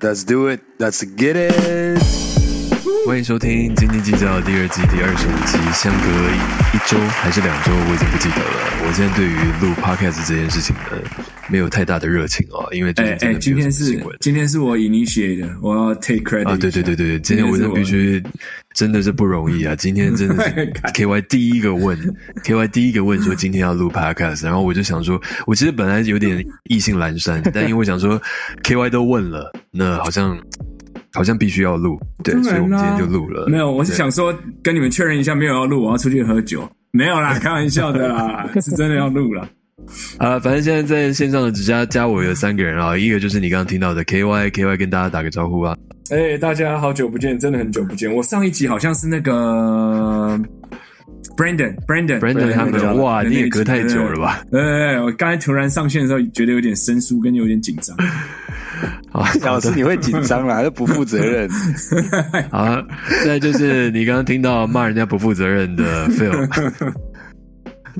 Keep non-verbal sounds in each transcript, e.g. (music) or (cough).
Let's do it. Let's get it. 欢迎收听《斤斤计较》第二季第二十五集，相隔一周还是两周，我已经不记得了。我现在对于录 podcast 这件事情呢，没有太大的热情哦，因为最近真的今天是。今天是我 initiate 的，我要 take credit 啊，对对对对，对，今天我真的必须，真的是不容易啊！(laughs) 今天真的是 KY 第一个问，KY 第一个问说今天要录 podcast，然后我就想说，我其实本来有点意兴阑珊，(laughs) 但因为我想说 KY 都问了，那好像好像必须要录，对，所以我们今天就录了。没有，我是想说跟你们确认一下，没有要录，我要出去喝酒。没有啦，开玩笑的啦，(laughs) 是真的要录了。啊，反正现在在线上的只加加我有三个人啊，一个就是你刚刚听到的 KY，KY 跟大家打个招呼啊。哎、大家好久不见，真的很久不见。我上一集好像是那个 Brandon，Brandon，Brandon 他们哇，你也隔太久了？吧？呃，我刚才突然上线的时候，觉得有点生疏，跟有点紧张。(laughs) 啊，老师你会紧张啦，(laughs) 这不负责任。好，再就是你刚刚听到骂人家不负责任的 Phil，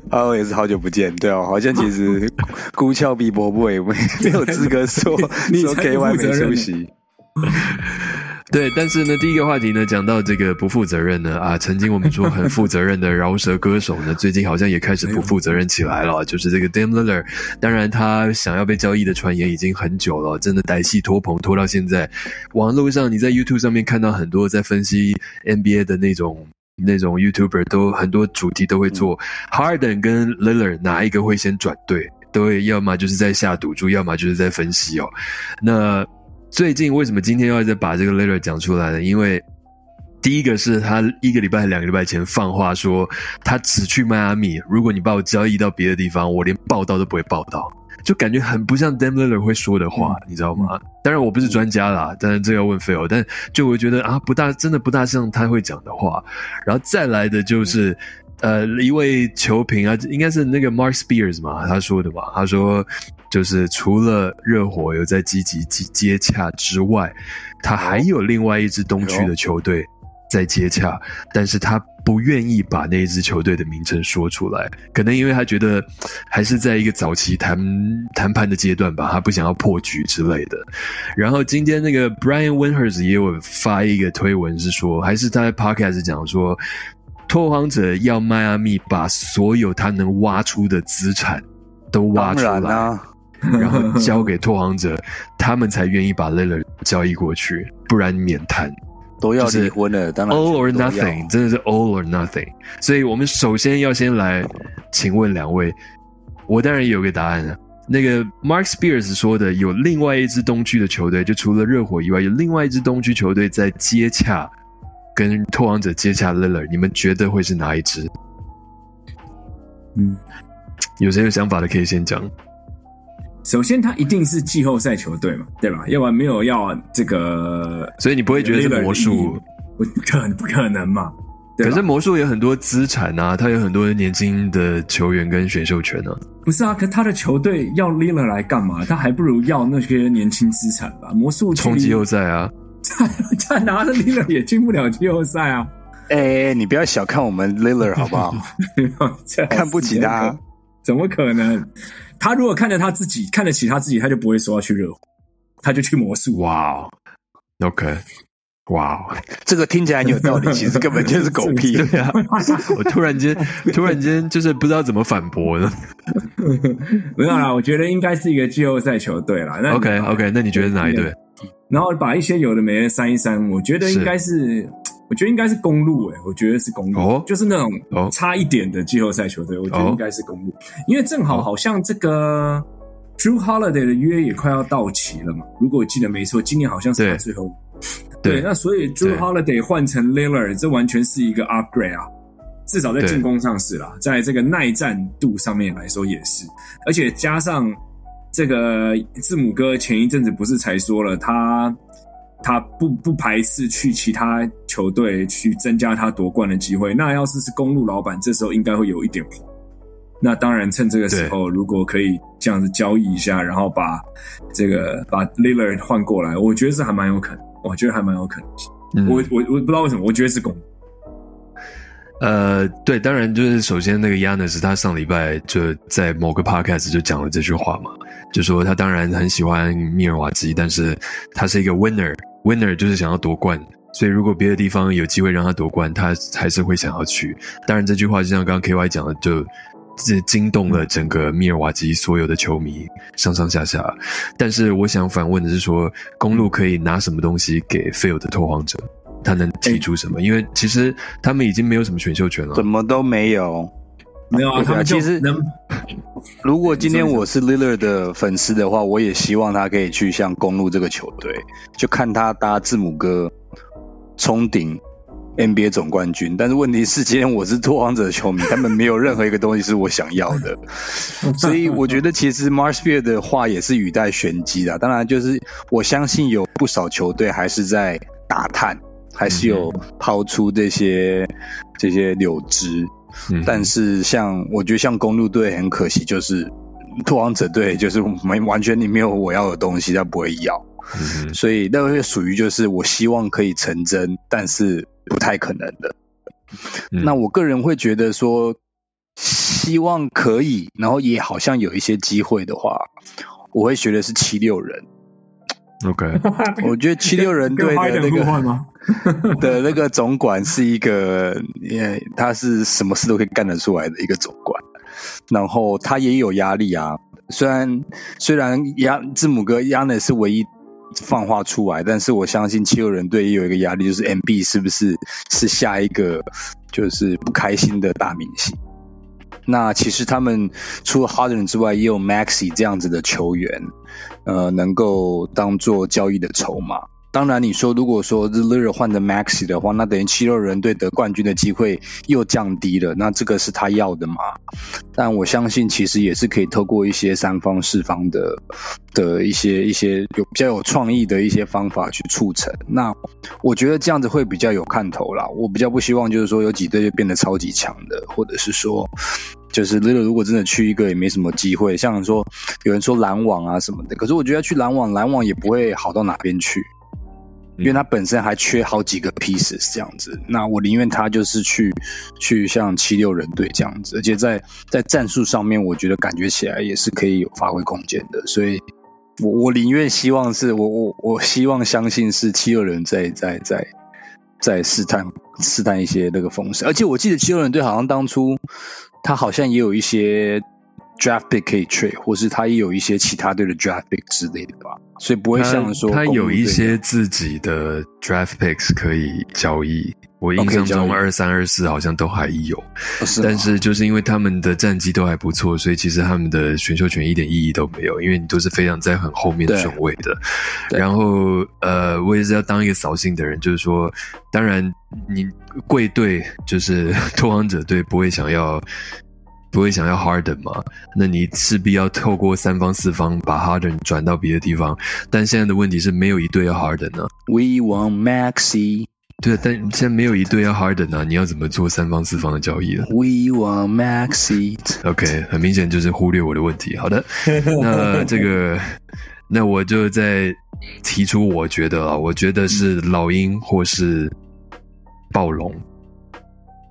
啊，我也是好久不见，对哦，好像其实孤峭碧波不也没没有资格说 (laughs) 说你才不 KY 没出席。(laughs) 对，但是呢，第一个话题呢，讲到这个不负责任呢，啊，曾经我们说很负责任的饶舌歌手呢，最近好像也开始不负责任起来了，就是这个 Dame Lillard，当然他想要被交易的传言已经很久了，真的歹戏拖棚拖到现在，网络上你在 YouTube 上面看到很多在分析 NBA 的那种。那种 YouTuber 都很多主题都会做、Harden 跟 Lillard 哪一个会先转队，都会要么就是在下赌注，要么就是在分析哦。那最近为什么今天要再把这个 Lillard 讲出来呢？因为第一个是他一个礼拜、两个礼拜前放话说他只去迈阿密，如果你把我交易到别的地方，我连报道都不会报道。就感觉很不像 Lillard 会说的话，你知道吗？当然我不是专家啦，当然这要问 Phil，但就我觉得啊，不大真的不大像他会讲的话。然后再来的就是呃一位球评啊，应该是那个 Mark Spears 嘛，他说的嘛，他说就是除了热火有在积极接接洽之外，他还有另外一支东区的球队在接洽，但是他不愿意把那一支球队的名称说出来，可能因为他觉得还是在一个早期谈谈判的阶段吧，他不想要破局之类的。然后今天那个 Brian Windhurst 也有发一个推文，是说还是他在 Podcast 讲说，拓荒者要迈阿密把所有他能挖出的资产都挖出来，然后交给拓荒者，他们才愿意把 Lillard 交易过去，不然免谈。都要离婚了，当然 All or nothing，真的是 all or nothing。所以我们首先要先来请问两位，我当然也有个答案了。那个 Mark Spears 说的，有另外一支东区的球队，就除了热火以外，有另外一支东区球队在接洽，跟拓王者接洽 Lillard，你们觉得会是哪一支？嗯，有谁有想法的可以先讲。首先他一定是季后赛球队嘛，对吧？要不然没有要这个，所以你不会觉得是魔术？不可能，不可能嘛。可是魔术有很多资产啊，他有很多年轻的球员跟选秀权啊。不是啊，可他的球队要 l i l a 来干嘛？他还不如要那些年轻资产吧。魔术冲季后赛啊！他 (laughs) 他拿着 l i l a 也进不了季后赛啊！哎、你不要小看我们 Lillard 好不好？(laughs) 这看不起他，怎么可能？他如果看着他自己，看得起他自己，他就不会说要去热火，他就去魔术。哇哦，OK，哇哦。这个听起来很有道理，其实根本就是狗屁。(laughs) 对啊，我突然间突然间就是不知道怎么反驳了。(laughs) 没有啦，我觉得应该是一个季后赛球队啦。那 OK OK，那你觉得哪一队？然后把一些有的没的删一删，我觉得应该是，我觉得应该是公路诶、我觉得是公路，哦就是那种哦差一点的季后赛球队，我觉得哦应该是公路，因为正好好像这个 Drew Holiday 的约也快要到期了嘛，如果我记得没错，今年好像是他最后。对那所以 Drew Holiday 换成 Lillard，这完全是一个 upgrade 啊，至少在对。进攻上是啦，在这个耐战度上面来说也是，而且加上这个字母哥前一阵子不是才说了，他他不不排斥去其他球队去增加他夺冠的机会。那要是是公路老板，这时候应该会有一点慌。那当然，趁这个时候，如果可以这样子交易一下，然后把这个把 Lillard 换过来，我觉得是还蛮有可能。我觉得还蛮有可能。嗯我我我不知道为什么，我觉得是公。呃，对，当然就是首先那个 Yanis 他上礼拜就在某个 podcast 就讲了这句话嘛，就说他当然很喜欢密尔瓦基，但是他是一个 winner，winner 就是想要夺冠，所以如果别的地方有机会让他夺冠，他还是会想要去。当然这句话就像刚刚 KY 讲的，就这惊动了整个密尔瓦基所有的球迷上上下下。但是我想反问的是说，公路可以拿什么东西给 Field 的拓荒者？他能提出什么？因为其实他们已经没有什么选秀权了，什么都没有。没有啊，他们其实能。(laughs) 如果今天我是 Lillard 的粉丝的话，我也希望他可以去像公路这个球队，就看他搭字母哥冲顶 NBA 总冠军。但是问题是，今天我是拓荒者的球迷，他们没有任何一个东西是我想要的，(laughs) 所以我觉得其实 Marshfield 的话也是语带玄机的。当然，就是我相信有不少球队还是在打探。还是有抛出这些这些柳枝，但是像我觉得像公路队很可惜，就是拓荒者队就是没完全你没有我要的东西，他不会要，所以那个属于就是我希望可以成真，但是不太可能的。那我个人会觉得说，希望可以，然后也好像有一些机会的话，我会觉得是七六人。OK，(laughs) 我觉得七六人队的那个 (laughs) 的那个总管是一个，他是什么事都可以干得出来的一个总管，然后他也有压力啊。虽然虽然亚字母哥亚内是唯一放话出来，但是我相信七六人队也有一个压力，就是 MB 是不是是下一个就是不开心的大明星。那其实他们除了 Harden 之外，也有 Maxi 这样子的球员，呃，能够当做交易的筹码。当然，你说如果说是 Lillard 换的 Maxi 的话，那等于七六人队得冠军的机会又降低了。那这个是他要的吗？但我相信其实也是可以透过一些三方四方的的一些一些有比较有创意的一些方法去促成。那我觉得这样子会比较有看头啦。我比较不希望就是说有几队就变得超级强的，或者是说就是 Lille 如果真的去一个也没什么机会。像说有人说篮网啊什么的，可是我觉得去篮网，篮网也不会好到哪边去。因为他本身还缺好几个 pieces 这样子，那我宁愿他就是去去像七六人队这样子，而且在在战术上面，我觉得感觉起来也是可以有发挥空间的，所以我我宁愿希望是我我我希望相信是七六人在在在在试探试探一些那个风声，而且我记得七六人队好像当初他好像也有一些。Draft pick 可以 trade，或是他也有一些其他队的 draft pick 之类的吧，所以不会像说他有一些自己的 draft picks 可以交易。我印象中二三二四好像都还有，但是就是因为他们的战绩都还不错，所以其实他们的选秀权一点意义都没有，因为你都是非常在很后面顺位的。然后呃，我也是要当一个扫兴的人，就是说，当然你贵队就是 (laughs) 拓荒者队不会想要。不会想要 Harden 吗？那你势必要透过三方四方把 Harden 转到别的地方。但现在的问题是没有一队要 Harden 呢。We want Maxi。对，但现在没有一队要 Harden 啊，你要怎么做三方四方的交易呢？We want Maxi。OK，很明显就是忽略我的问题。好的，(laughs) 那这个，那我就再提出，我觉得啊，我觉得是老鹰或是暴龙。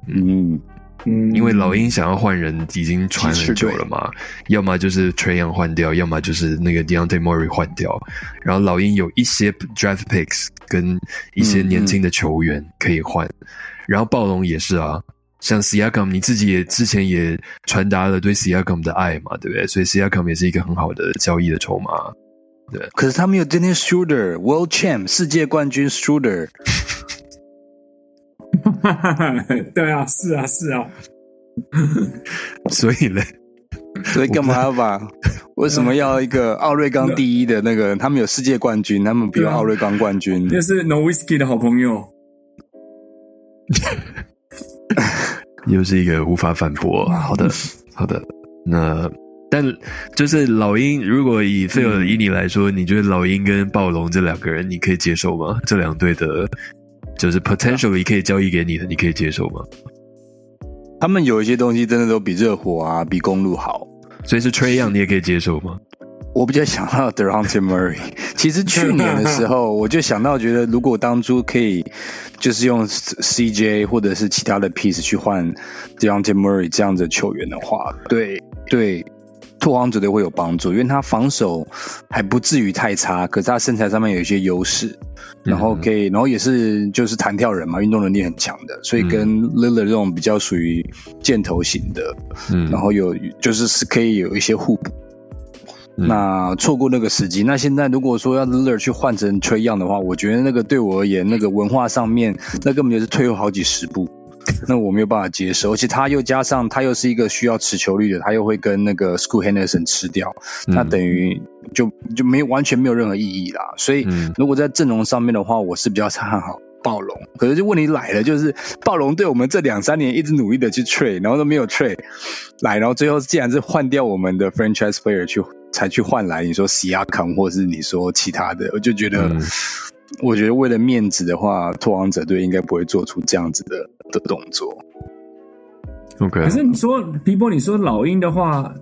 嗯。嗯，因为老鹰想要换人已经传很久了嘛，要么就是 Trey Young 换掉，要么就是那个 Deontay Murray 换掉。然后老鹰有一些 Draft Picks 跟一些年轻的球员可以换。然后暴龙也是啊，像 Siakam，你自己也之前也传达了对 Siakam 的爱嘛，对不对？所以 Siakam 也是一个很好的交易的筹码。对，可是他们有 Dennis Schroeder World Champ 世界冠军 Schroeder。(laughs) (laughs) 对啊，是啊，是啊，(laughs) 所以呢，所以干嘛要把？为什么要一个奥瑞冈第一的那个？他们有世界冠军，他们比奥瑞冈冠军。那是 No Whiskey 的好朋友，(laughs) 又是一个无法反驳。好的，好的。那但就是老鹰，如果以费尔以你来说，你觉得老鹰跟暴龙这两个人，你可以接受吗？这两队的？就是 potentially 可以交易给你的，你可以接受吗？他们有一些东西真的都比热火啊、比公路好，所以是 Trey Young 你也可以接受吗？我比较想到 Deontay Murray。其实去年的时候，(laughs) 我就想到，觉得如果当初可以就是用 CJ 或者是其他的 piece 去换 Deontay Murray 这样的球员的话，对对。拓荒绝对会有帮助，因为他防守还不至于太差，可是他身材上面有一些优势，然后可以，然后也是就是弹跳人嘛，运动能力很强的，所以跟 Lillard 这种比较属于箭头型的，嗯，然后有就是是可以有一些互补。那错过那个时机，那现在如果说要 Lillard 去换成 Trey Young 的话，我觉得那个对我而言，那个文化上面，那根本就是退后好几十步。(laughs) 那我没有办法接受，而且他又加上他又是一个需要持球率的，他又会跟那个 School Henderson 吃掉，那等于就就没有完全没有任何意义啦。所以如果在阵容上面的话，我是比较看好暴龙。可是就问题来了，就是暴龙对我们这两三年一直努力的去 trade，然后都没有 trade 来，然后最后竟然是换掉我们的 franchise player 去才去换来，你说 k a m 或是你说其他的，我就觉得。我觉得为了面子的话，拓荒者队应该不会做出这样子的的动作。OK，可是你说皮波，你说老鹰的话，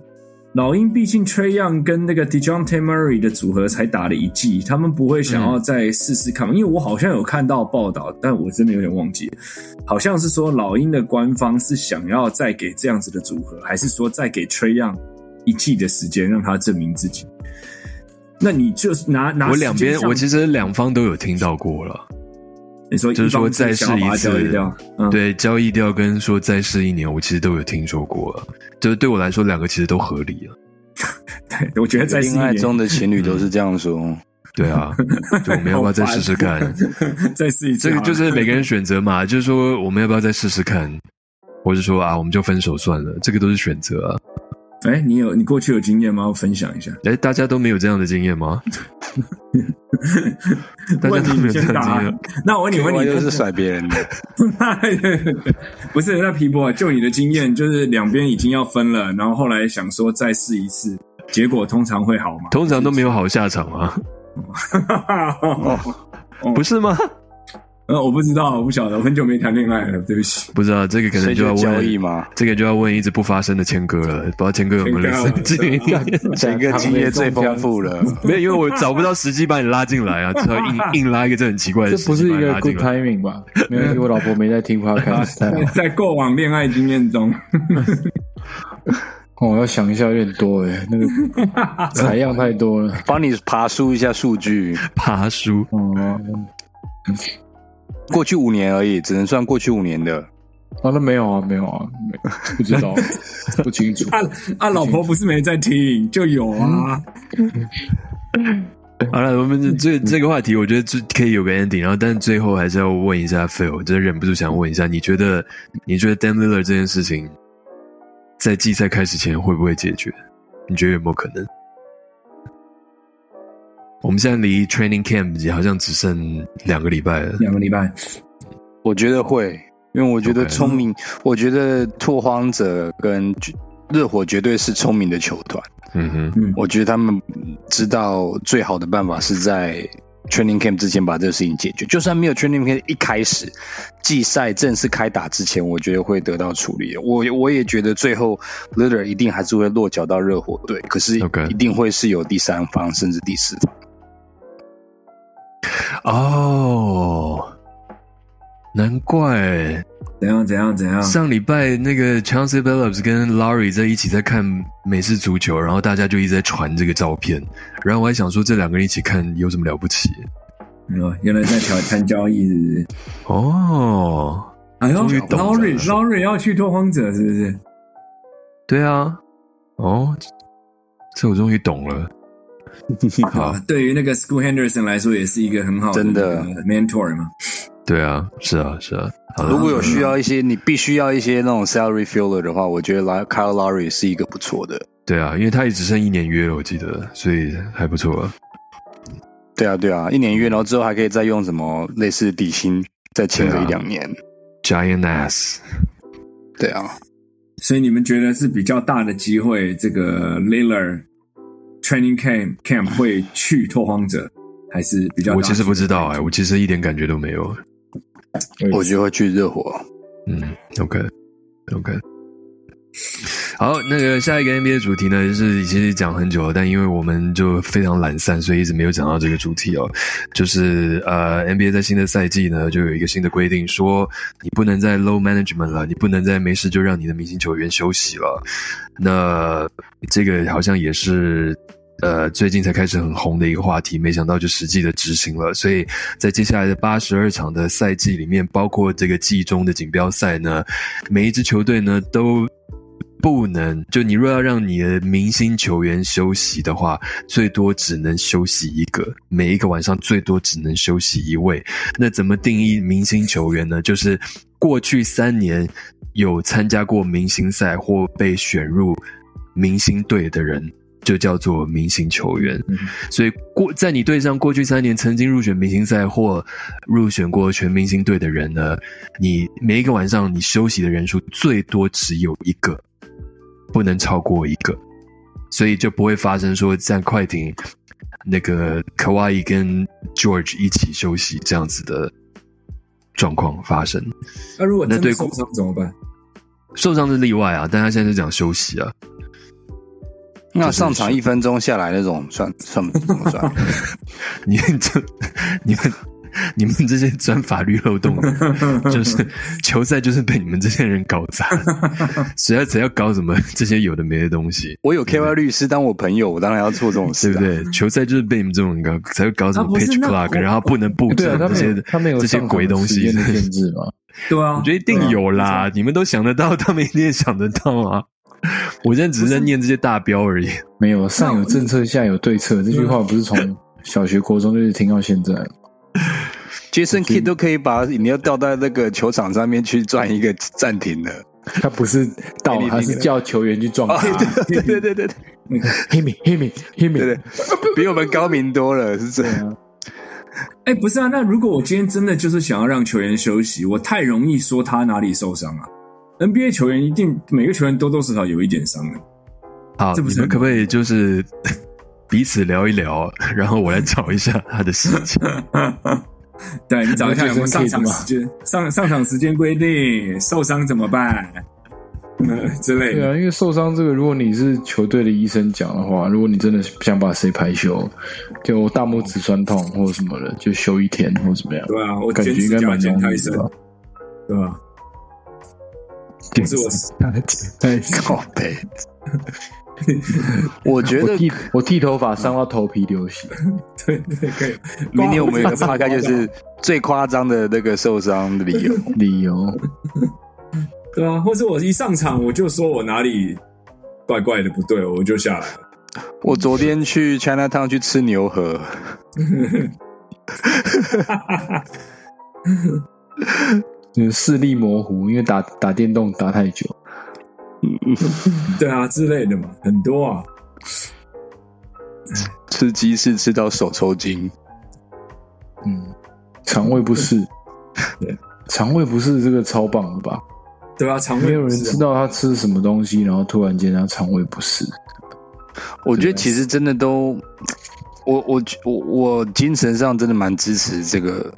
老鹰毕竟 Trey Young 跟那个 Dejounte Murray 的组合才打了一季，他们不会想要再试试看。因为我好像有看到报道，但我真的有点忘记，好像是说老鹰的官方是想要再给这样子的组合，还是说再给 Trey Young 一季的时间，让他证明自己？那你就是拿拿我两边，我其实两方都有听到过了。你说就是说再试一次，嗯、对交易掉跟说再试一年，我其实都有听说过了。就是对我来说，两个其实都合理了。(laughs) 对，我觉得在恋爱中的情侣都是这样说。对啊，就我们要不要再试试看？(laughs) 再试一次，这个就是每个人选择嘛。就是说，我们要不要再试试看？或者说啊，我们就分手算了，这个都是选择啊。哎，你有你过去有经验吗？我分享一下。哎，大家都没有这样的经验吗？(laughs) 大家都没有这样的经验。那我问你，问你都是 (laughs) 甩别人的？不是，那皮博，就你的经验，就是两边已经要分了，然后后来想说再试一次，结果通常会好吗？通常都没有好下场啊。(laughs) 不是吗？呃，我不知道，我不晓得，我很久没谈恋爱了，对不起。不知道这个可能就要问交易吗？这个就要问一直不发生的谦哥了，不知道谦哥有没有类似经验？谦哥经验最丰富了，(laughs) 没有，因为我找不到时机把你拉进来啊，只好硬硬拉一个这很奇怪的。这不是一个 good timing 吧？没有，我老婆没在听话，(laughs) 开在过往恋爱经验中，我要想一下，有点多哎，那个 (laughs) 采样太多了，帮你爬书一下数据，爬书哦。过去五年而已，只能算过去五年的。啊，那没有啊，没有啊，没不知道，(laughs) 不清楚。啊啊，老婆不是没在听，就有啊。(laughs) 好了，我们这这个话题，我觉得最可以有个 ending，然后，但是最后还是要问一下 Phil，我真的忍不住想问一下，你觉得你觉得 Dan Miller 这件事情在季赛开始前会不会解决？你觉得有没有可能？我们现在离 training camp 好像只剩两个礼拜了。两个礼拜，我觉得会，因为我觉得聪明，我觉得拓荒者跟热火绝对是聪明的球团。嗯哼，我觉得他们知道最好的办法是在 training camp 之前把这个事情解决。就算没有 training camp 一开始季赛正式开打之前，我觉得会得到处理。我我也觉得最后 l i t t e r 一定还是会落脚到热火队，可是一定会是有第三方甚至第四方。哦，难怪，怎样怎样怎样？上礼拜那个 Chauncey Billups 跟 Laurie 在一起在看美式足球，然后大家就一直在传这个照片，然后我还想说这两个人一起看有什么了不起？哦，原来在调 (laughs) 谈交易，是不是？哦，哎呦，Laurie Laurie 要去拓荒者，是不是？对啊，哦，这我终于懂了。(laughs) 好，对于那个 School Henderson 来说，也是一个很好的 mentor 嘛。对啊，是啊，是啊。如果有需要一些，你必须要一些那种 salary filler 的话，我觉得 Kyle Lowry 是一个不错的。对啊，因为他也只剩一年约了，我记得，所以还不错。对啊，对啊，一年约，然后之后还可以再用什么类似底薪再签个一两年。Giant ass。对啊，所以你们觉得是比较大的机会，这个 Lillard。Training camp camp 会去拓荒者，还是比较？我其实不知道哎，我其实一点感觉都没有。我觉得会去热火。嗯，OK，OK。好，那个下一个 NBA 主题呢，就是其实讲很久了，但因为我们就非常懒散，所以一直没有讲到这个主题哦。就是呃，NBA 在新的赛季呢，就有一个新的规定，说你不能再 low management 了，你不能再没事就让你的明星球员休息了。那这个好像也是。呃，最近才开始很红的一个话题，没想到就实际的执行了。所以在接下来的八十二场的赛季里面，包括这个季中的锦标赛呢，每一支球队呢都不能，就你若要让你的明星球员休息的话，最多只能休息一个，每一个晚上最多只能休息一位。那怎么定义明星球员呢？就是过去三年有参加过明星赛或被选入明星队的人。就叫做明星球员，所以过在你队上过去三年曾经入选明星赛或入选过全明星队的人呢，你每一个晚上你休息的人数最多只有一个，不能超过一个，所以就不会发生说在快艇那个 Kawhi 跟 George 一起休息这样子的状况发生。那如果那对受伤怎么办？受伤是例外啊，但他现在是讲休息啊。那上场一分钟下来那种算算怎么算？你 (laughs) 这你们你们这些钻法律漏洞，(laughs) 就是球赛就是被你们这些人搞砸。(laughs) 谁要谁要搞什么这些有的没的东西？我有 K Y 律师当我朋友，我当然要做这种事，对不对？球赛就是被你们这种搞才会搞什么 pitch clock，然后不能布置这些他们有这些鬼东西的限制吗？对啊，我觉得一定有啦。你们都想得到，他们一定也想得到啊。(laughs) 我现在只是在念这些大标而已。没有上有政策，下有对策。这句话不是从 (laughs) 小学、国中就是听到现在。Jason Kidd 都可以把你要掉到那个球场上面去转一个暂停的。他不是倒，他是叫球员去撞。对对对对对，Hit me，Hit me，Hit me，对对，比我们高明多了，是这样。哎，不是啊，那如果我今天真的就是想要让球员休息，我太容易说他哪里受伤了。NBA 球员一定每个球员多多少少有一点伤的。好，你们可不可以就是 (laughs) 彼此聊一聊，(laughs) 然后我来找一下他的事情。(laughs) 对你找一下有没有上场时间，上上场时间规定，受伤怎么办？之类的。对啊，因为受伤这个，如果你是球队的医生讲的话，如果你真的想把谁排休，就大拇指酸痛或者什么的，就休一天或怎么样。对啊，我感觉应该蛮容易的，对吧？是我太靠背。我觉得我剃头发伤到头皮流血。对对可以。明年我们有个大概就是最夸张的那个受伤的理由理由。对啊，或者我一上场我就说我哪里怪怪的不对，我就下来了。我昨天去 China Town 去吃牛河。就是视力模糊，因为打打电动打太久。对啊，之类的嘛，很多啊。吃鸡翅吃到手抽筋。嗯，肠胃不适。对，肠胃不适这个超棒的吧？对啊，肠胃没有人知道他吃什么东西，然后突然间他肠胃不适。我觉得其实真的都，我我我我精神上真的蛮支持这个。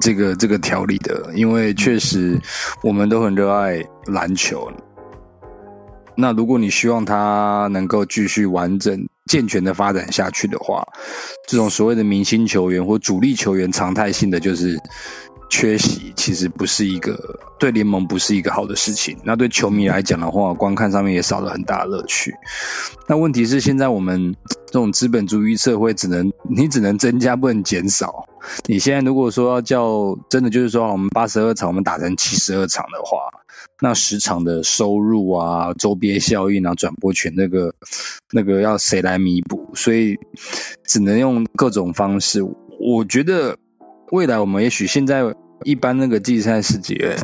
这个这个条例的，因为确实我们都很热爱篮球。那如果你希望它能够继续完整健全的发展下去的话，这种所谓的明星球员或主力球员常态性的就是缺席，其实不是一个对联盟不是一个好的事情。那对球迷来讲的话，观看上面也少了很大乐趣。那问题是现在我们 (tsk) 这种资本主义社会，只能你只能增加，不能减少。你现在如果说要叫真的就是说，我们八十二场我们打成七十二场的话，那十场的收入啊、周边效应啊、转播权那个那个要谁来弥补？所以只能用各种方式。我觉得未来我们也许现在一般那个季赛是几月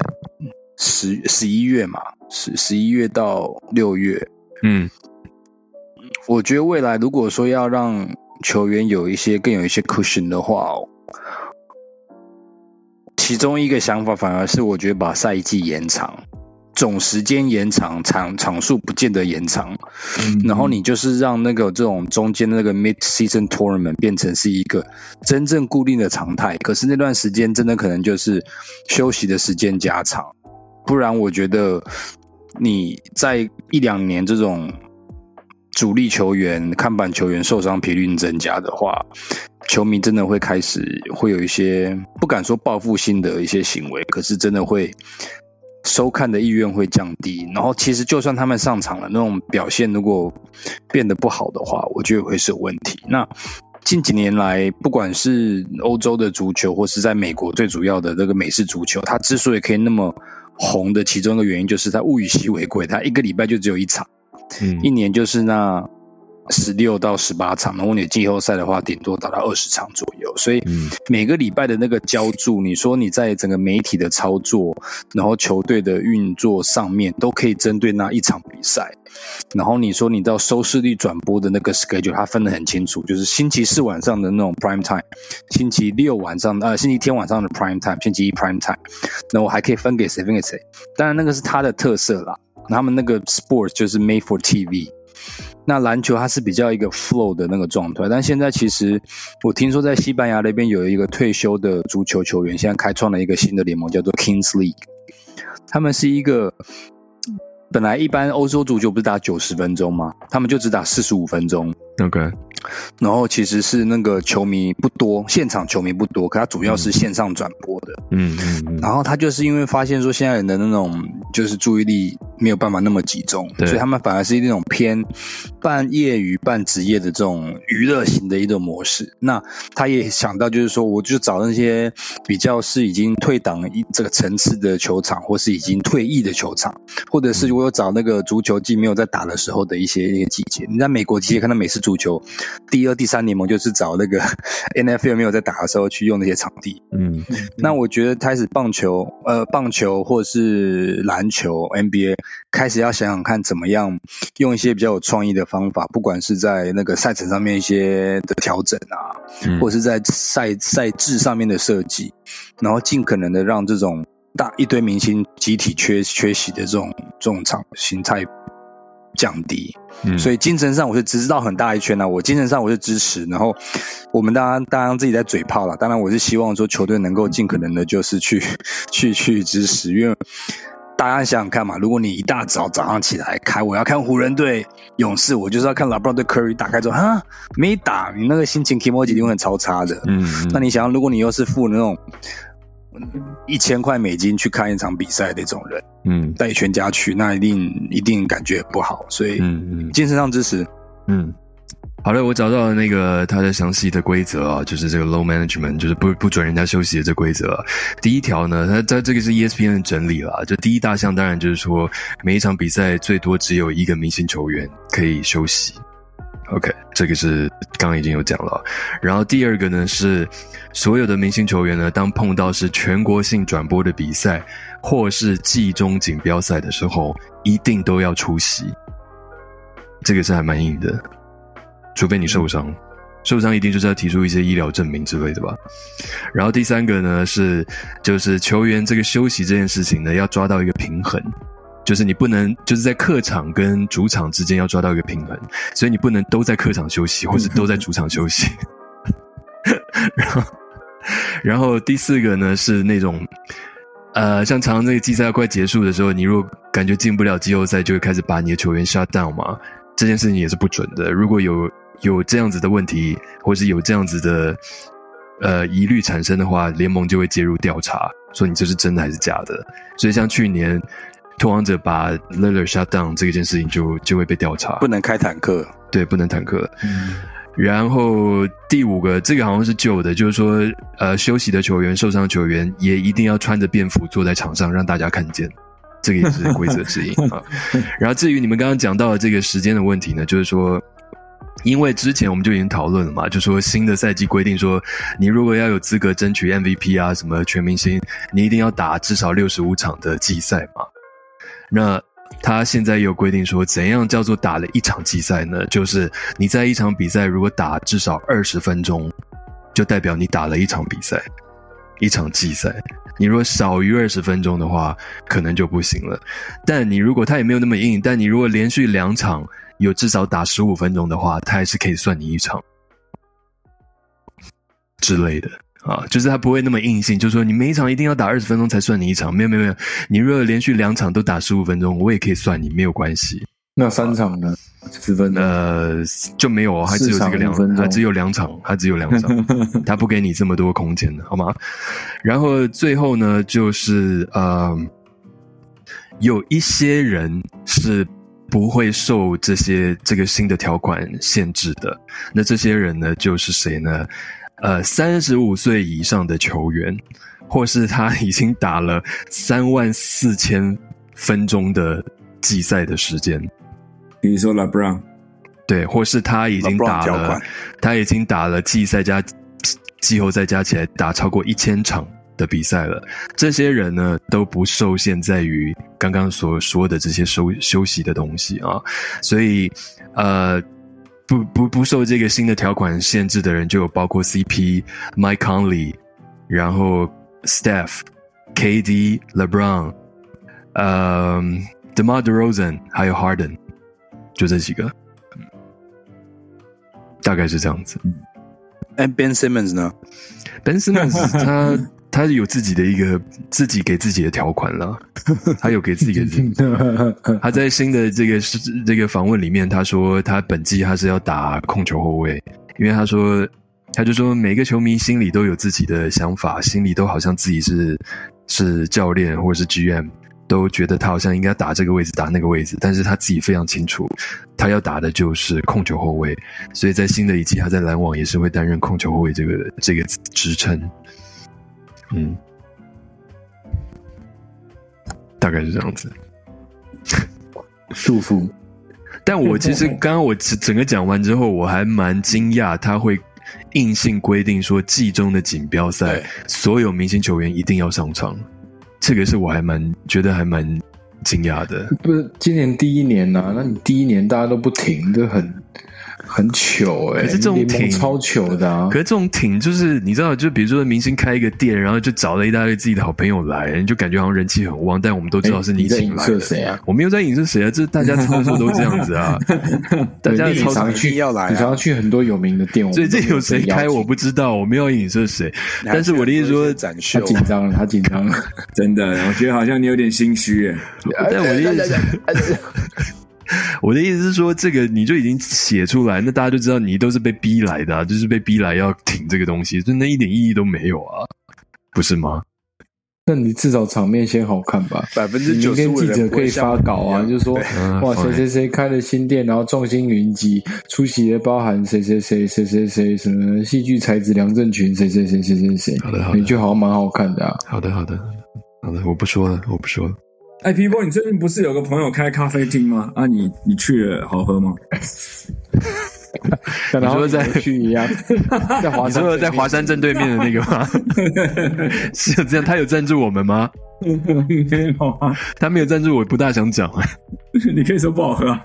十十一月嘛，十十一月到六月，嗯，我觉得未来如果说要让球员有一些更有一些 cushion 的话。其中一个想法反而是，我觉得把赛季延长，总时间延长，场场数不见得延长。然后你就是让那个这种中间那个 mid season tournament 变成是一个真正固定的常态。可是那段时间真的可能就是休息的时间加长，不然我觉得你在一两年这种主力球员、看板球员受伤频率增加的话，球迷真的会开始会有一些不敢说报复性的一些行为，可是真的会收看的意愿会降低。然后其实就算他们上场了，那种表现如果变得不好的话，我觉得会是有问题。那近几年来，不管是欧洲的足球，或是在美国最主要的这个美式足球，它之所以可以那么红的其中一个原因，就是它物以稀为贵，它一个礼拜就只有一场，嗯一年就是那十六到十八场，如果你季后赛的话，顶多打到二十场左右，所以嗯每个礼拜的那个浇筑，你说你在整个媒体的操作，然后球队的运作上面，都可以针对那一场比赛。然后你说你到收视率转播的那个 schedule，它分得很清楚，就是星期四晚上的那种 prime time，星期六晚上呃星期天晚上的 prime time，星期一 prime time，那我还可以分给谁分给谁。当然那个是它的特色啦，他们那个 sports 就是 made for TV。那篮球它是比较一个 flow 的那个状态，但现在其实我听说在西班牙那边有一个退休的足球球员，现在开创了一个新的联盟，叫做 Kings League。他们是一个本来一般欧洲足球不是打九十分钟吗？他们就只打四十五分钟，，OK，然后其实是那个球迷不多，现场球迷不多，可他主要是线上转播的。嗯嗯嗯，然后他就是因为发现说现在人的那种就是注意力没有办法那么集中，对所以他们反而是那种偏半业余半职业的这种娱乐型的一种模式。那他也想到就是说，我就找那些比较是已经退档一这个层次的球场，或是已经退役的球场，或者是我有找那个足球季没有在打的时候的一些一些季节。你在美国其实看到美式足球。第二、第三联盟，就是找那个 (laughs) NFL 没有在打的时候去用那些场地。嗯。那我觉得开始棒球，呃，棒球或者是篮球 NBA 开始要想想看怎么样用一些比较有创意的方法，不管是在那个赛程上面一些的调整啊，嗯。或者是在赛赛制上面的设计，然后尽可能的让这种大一堆明星集体缺缺席的这种这种场形态降低。嗯，所以精神上我是支持到很大一圈啊，我精神上我是支持，然后我们当然当然自己在嘴炮了，当然我是希望说球队能够尽可能的就是去 (laughs) 去去支持，因为大家想想看嘛，如果你一大早早上起来开我要看湖人队勇士，我就是要看 LeBron 对 Curry 打开之后啊没打，你那个心情 emoji 一定会很超差的。嗯嗯，那你想，如果你又是付那种一千块美金去看一场比赛的那种人，嗯带全家去，那一定一定感觉不好，所以嗯嗯精神上支持。嗯。好了，我找到了那个它的详细的规则啊，就是这个 low management，就是不不准人家休息的这规则啊。第一条呢，它它这个是 E ESPN 的整理了，就第一大项当然就是说，每一场比赛最多只有一个明星球员可以休息。OK，这个是刚刚已经有讲了。然后第二个呢是，所有的明星球员呢，当碰到是全国性转播的比赛或是季中锦标赛的时候，一定都要出席。这个是还蛮硬的，除非你受伤，受伤一定就是要提出一些医疗证明之类的吧。然后第三个呢是，就是球员这个休息这件事情呢，要抓到一个平衡。就是你不能就是在客场跟主场之间要抓到一个平衡，所以你不能都在客场休息，或是都在主场休息。(laughs) 然后，然后第四个呢是那种，呃，像常常这个季赛快结束的时候，你如果感觉进不了季后赛，就会开始把你的球员 shut down 嘛，这件事情也是不准的。如果有有这样子的问题，或是有这样子的呃疑虑产生的话，联盟就会介入调查，说你这是真的还是假的。所以像去年。拓荒者把 l i l l a r shut down 这件事情就就会被调查，不能开坦克。对，不能坦克。然后第五个，这个好像是旧的，就是说，呃，休息的球员、受伤的球员也一定要穿着便服坐在场上，让大家看见。这个也是规则之一 (laughs) 啊。然后至于你们刚刚讲到的这个时间的问题呢，就是说，因为之前我们就已经讨论了嘛，就说新的赛季规定说，你如果要有资格争取 MVP 啊，什么全明星，你一定要打至少六十五场的季赛嘛。那他现在也有规定说，怎样叫做打了一场季赛呢？就是你在一场比赛如果打至少二十分钟，就代表你打了一场比赛，一场季赛。你如果少于二十分钟的话，可能就不行了。但你如果他也没有那么硬，但你如果连续两场有至少打十五分钟的话，他还是可以算你一场之类的。啊，就是他不会那么硬性，就是说你每一场一定要打二十分钟才算你一场，没有没有没有，你如果连续两场都打十五分钟，我也可以算你，没有关系。那三场呢？十分呃就没有哦，还只有这个两，还只有两场，还只有两场，(laughs) 他不给你这么多空间的好吗？然后最后呢，就是呃，有一些人是不会受这些这个新的条款限制的，那这些人呢，就是谁呢？呃，三十五岁以上的球员，或是他已经打了三万四千分钟的季赛的时间。比如说 LeBron，对，或是他已经打了，他已经打了季赛加季后赛加起来打超过一千场的比赛了。这些人呢都不受限在于刚刚所说的这些休休息的东西啊，所以呃，不不不受这个新的条款限制的人就有包括 CP、Mike Conley，然后 Steph、KD、LeBron，呃，DeMar DeRozan，还有 Harden。就这几个，大概是这样子。哎，Ben Simmons 呢？Ben Simmons 他他有自己的一个自己给自己的条款了，(laughs) 他有给自己的。(laughs) 他在新的这个是这个访问里面，他说他本季他是要打控球后卫，因为他说他就说每个球迷心里都有自己的想法，心里都好像自己是是教练或者是 GM。都觉得他好像应该打这个位置，打那个位置，但是他自己非常清楚，他要打的就是控球后卫，所以在新的一季，他在篮网也是会担任控球后卫这个这个职称，嗯，大概是这样子，束缚。但我其实 (laughs) 刚刚我整个讲完之后，我还蛮惊讶，他会硬性规定说季中的锦标赛，所有明星球员一定要上场。这个是我还蛮觉得还蛮惊讶的，不是今年第一年呐？那你第一年大家都不停，这很。很糗哎，可是这种挺超糗的啊！可是这种挺就是你知道，就比如说明星开一个店，然后就找了一大堆自己的好朋友来，就感觉好像人气很旺。但我们都知道是你请来的，谁啊？我没有在影射谁啊，这大家操作都这样子啊。大家常常去要来，常常去很多有名的店。所以这有谁开我不知道，我没有影射谁。但是我的意思说，展秀他紧张了，他紧张了，(laughs) 真的，我觉得好像你有点心虚哎。但我的意思。(laughs) (laughs) 我的意思是说，这个你就已经写出来，那大家就知道你都是被逼来的，就是被逼来要挺这个东西，真的一点意义都没有啊，不是吗？那你至少场面先好看吧。百分之九十五记者可以发稿啊，就说哇，谁谁谁开了新店，然后众星云集，出席的包含谁谁谁谁谁谁什么戏剧才子梁振群，谁谁谁谁谁谁。好的，好的，你就好像蛮好看的啊。好的，好的，好的，我不说了，我不说了。哎皮波，你最近不是有个朋友开咖啡厅吗？啊，你你去了，好喝吗？(laughs) 然后在去一样，(laughs) 在华山，在华山正对面的那个吗？(laughs) 是这样，他有赞助我们吗？没有啊，他没有赞助，我不大想讲啊。你可以说不好喝。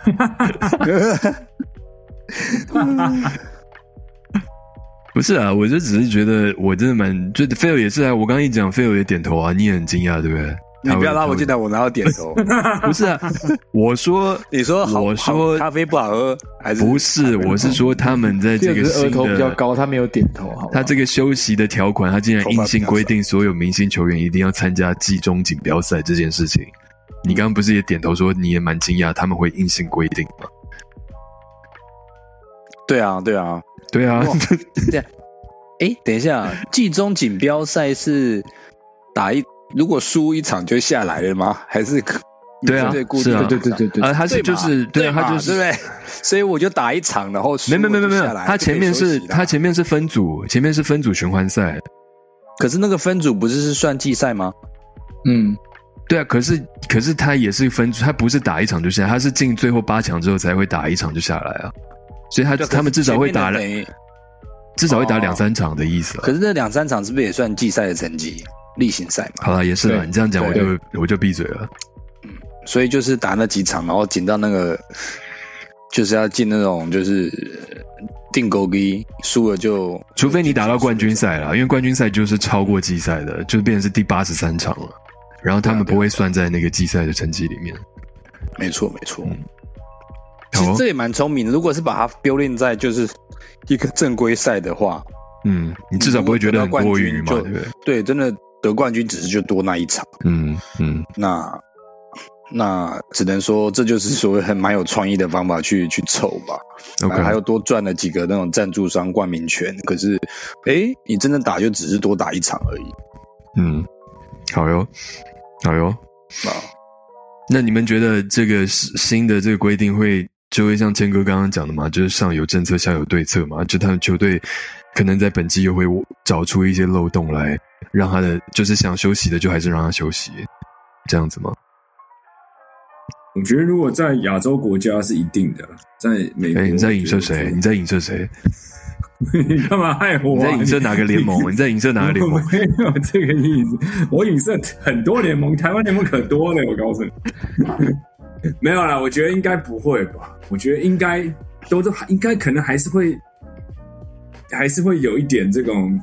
不是啊，我就只是觉得，我真的蛮，就菲尔也是啊。我刚刚一讲，菲尔也点头啊，你也很惊讶，对不对？你不要拉我进来，我哪有点头？(laughs) 不是啊，我说，(laughs) 你说，我说咖啡不好喝，还是不是？(laughs) 我是说他们在这个额头比较高，他没有点头。他这个休息的条款，他竟然硬性规定所有明星球员一定要参加季中锦标赛这件事情。你刚刚不是也点头说你也蛮惊讶他们会硬性规定吗？对啊，对啊，对啊，这样。哎，等一下，季中锦标赛是打一。如果输一场就下来了吗？还是对啊，对是啊，对对对对，啊，他是就是对，他就是对不对？(laughs) 所以我就打一场，然后没没没没没有，他前面是他前面是分组，前面是分组循环赛。可是那个分组不是是算季赛吗？嗯，对啊，可是可是他也是分组，他不是打一场就下，他是进最后八强之后才会打一场就下来啊。所以他他们至少会打了，至少会打两三场的意思。可是那两三场是不是也算季赛的成绩？例行赛嘛，好了，也是了。你这样讲，我就我就闭嘴了。嗯，所以就是打那几场，然后紧到那个，就是要进那种就是定勾机，输了就，除非你打到冠军赛了，因为冠军赛就是超过季赛的，就变成是第八十三场了。然后他们不会算在那个季赛的成绩里面。没错，没错。其实这也蛮聪明的，如果是把它标练在就是一个正规赛的话。嗯，你至少不会觉得很多余嘛，对不对？对，真的得冠军只是就多那一场。嗯嗯，那那只能说这就是所谓很蛮有创意的方法去去凑吧。OK，还有多赚了几个那种赞助商冠名权，可是哎，你真的打就只是多打一场而已。嗯，好哟，好哟。啊，那你们觉得这个新的这个规定会就会像谦哥刚刚讲的嘛？就是上有政策，下有对策嘛？就他们球队可能在本季又会找出一些漏洞来，让他的就是想休息的就还是让他休息，这样子吗？我觉得如果在亚洲国家是一定的，在美国你在影射谁？你在影射谁？你干嘛害我？你在影射哪个联盟？你在影射哪个联盟？(laughs) 没有这个意思，我影射很多联盟，台湾联盟可多了。我告诉你，(laughs) 没有啦，我觉得应该不会吧？我觉得应该都都应该可能还是会，还是会有一点这种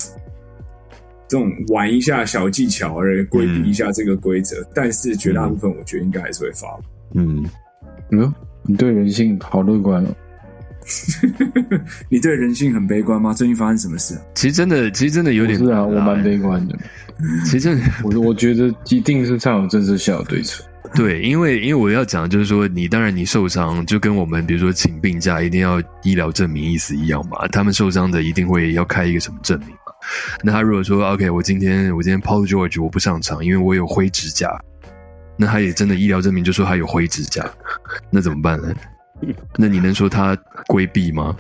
这种玩一下小技巧而规避一下这个规则，但是绝大部分我觉得应该还是会发。嗯，嗯，你对人性好乐观哦。(laughs) 你对人性很悲观吗？最近发生什么事？其实真的，其实真的有点是啊，我蛮悲观的。(laughs) 其实 (laughs) 我我觉得一定是上有政策，下有对策。对，因为因为我要讲就是说，你当然你受伤就跟我们比如说请病假一定要医疗证明意思一样嘛。他们受伤的一定会要开一个什么证明嘛？(laughs) 那他如果说 OK，我今天我今天 Paul George 我不上场，因为我有灰指甲，那他也真的医疗证明就说他有灰指甲，那怎么办呢？那你能说他规避吗？